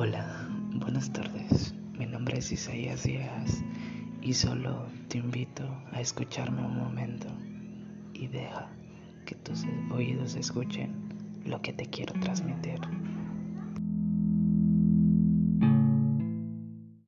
Hola, buenas tardes. Mi nombre es Isaías Díaz y solo te invito a escucharme un momento y deja que tus oídos escuchen lo que te quiero transmitir.